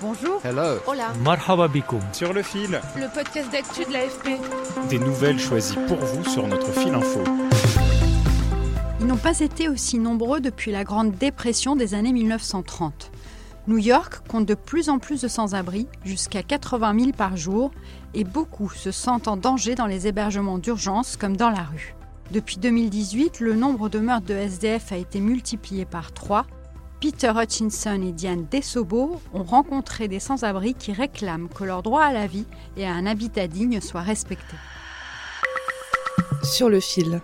Bonjour. Hello. Hola. Marhaba bikoum. Sur le fil, Le podcast d'actu de l'AFP. des nouvelles choisies pour vous sur notre fil info. Ils n'ont pas été aussi nombreux depuis la Grande Dépression des années 1930. New York compte de plus en plus de sans-abri, jusqu'à 80 000 par jour, et beaucoup se sentent en danger dans les hébergements d'urgence comme dans la rue. Depuis 2018, le nombre de meurtres de SDF a été multiplié par 3. Peter Hutchinson et Diane Desobo ont rencontré des sans-abri qui réclament que leur droit à la vie et à un habitat digne soient respectés. Sur le fil.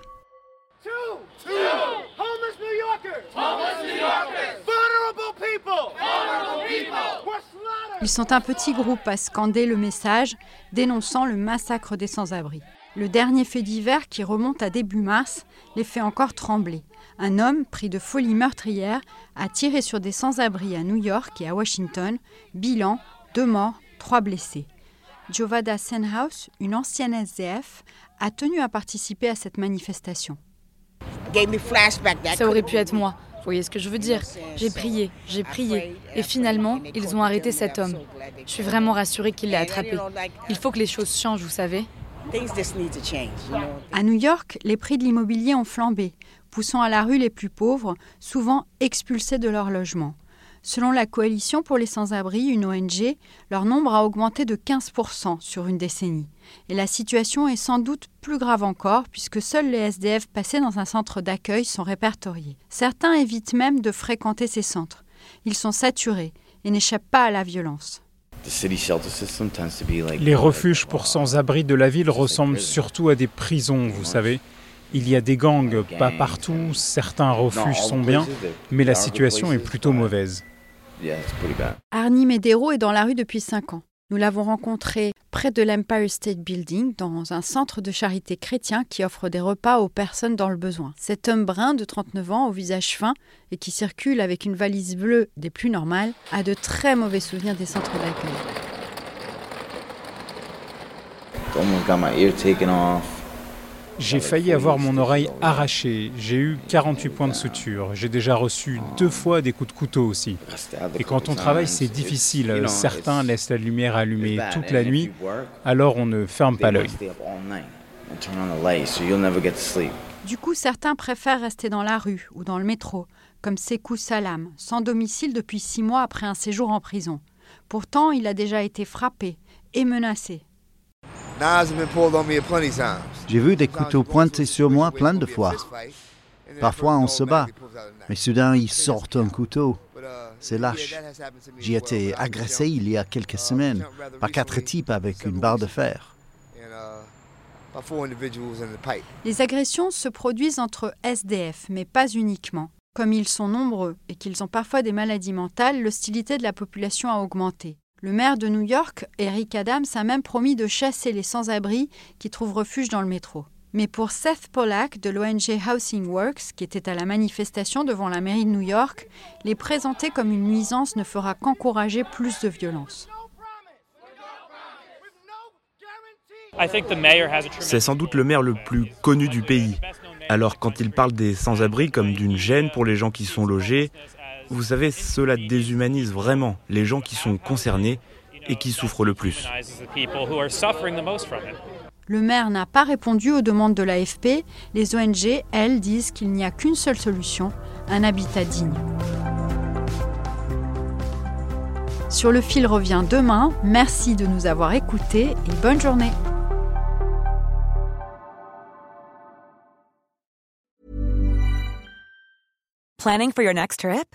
Ils sont un petit groupe à scander le message dénonçant le massacre des sans-abri. Le dernier fait divers, qui remonte à début mars, les fait encore trembler. Un homme, pris de folie meurtrière, a tiré sur des sans-abri à New York et à Washington. Bilan deux morts, trois blessés. Jovada Senhouse, une ancienne SDF, a tenu à participer à cette manifestation. Ça aurait pu être moi. Vous voyez ce que je veux dire J'ai prié, j'ai prié. Et finalement, ils ont arrêté cet homme. Je suis vraiment rassurée qu'il l'ait attrapé. Il faut que les choses changent, vous savez. À New York, les prix de l'immobilier ont flambé, poussant à la rue les plus pauvres, souvent expulsés de leur logement. Selon la Coalition pour les sans-abri, une ONG, leur nombre a augmenté de 15% sur une décennie. Et la situation est sans doute plus grave encore, puisque seuls les SDF passés dans un centre d'accueil sont répertoriés. Certains évitent même de fréquenter ces centres. Ils sont saturés et n'échappent pas à la violence. Les refuges pour sans-abri de la ville ressemblent surtout à des prisons, vous savez. Il y a des gangs pas partout, certains refuges sont bien, mais la situation est plutôt mauvaise. Arnie Medero est dans la rue depuis 5 ans. Nous l'avons rencontré près de l'Empire State Building, dans un centre de charité chrétien qui offre des repas aux personnes dans le besoin. Cet homme brun de 39 ans, au visage fin et qui circule avec une valise bleue des plus normales, a de très mauvais souvenirs des centres d'accueil. J'ai failli avoir mon oreille arrachée, j'ai eu 48 points de suture, j'ai déjà reçu deux fois des coups de couteau aussi. Et quand on travaille, c'est difficile. Certains laissent la lumière allumée toute la nuit, alors on ne ferme pas l'œil. Du coup, certains préfèrent rester dans la rue ou dans le métro, comme Sekou Salam, sans domicile depuis six mois après un séjour en prison. Pourtant, il a déjà été frappé et menacé. J'ai vu des couteaux pointés sur moi plein de fois. Parfois, on se bat, mais soudain, ils sortent un couteau. C'est lâche. J'ai été agressé il y a quelques semaines par quatre types avec une barre de fer. Les agressions se produisent entre SDF, mais pas uniquement. Comme ils sont nombreux et qu'ils ont parfois des maladies mentales, l'hostilité de la population a augmenté. Le maire de New York, Eric Adams, a même promis de chasser les sans-abri qui trouvent refuge dans le métro. Mais pour Seth Pollack de l'ONG Housing Works, qui était à la manifestation devant la mairie de New York, les présenter comme une nuisance ne fera qu'encourager plus de violence. C'est sans doute le maire le plus connu du pays. Alors quand il parle des sans-abri comme d'une gêne pour les gens qui sont logés, vous savez, cela déshumanise vraiment les gens qui sont concernés et qui souffrent le plus. Le maire n'a pas répondu aux demandes de l'AFP. Les ONG, elles, disent qu'il n'y a qu'une seule solution, un habitat digne. Sur le fil revient demain. Merci de nous avoir écoutés et bonne journée. Planning for your next trip?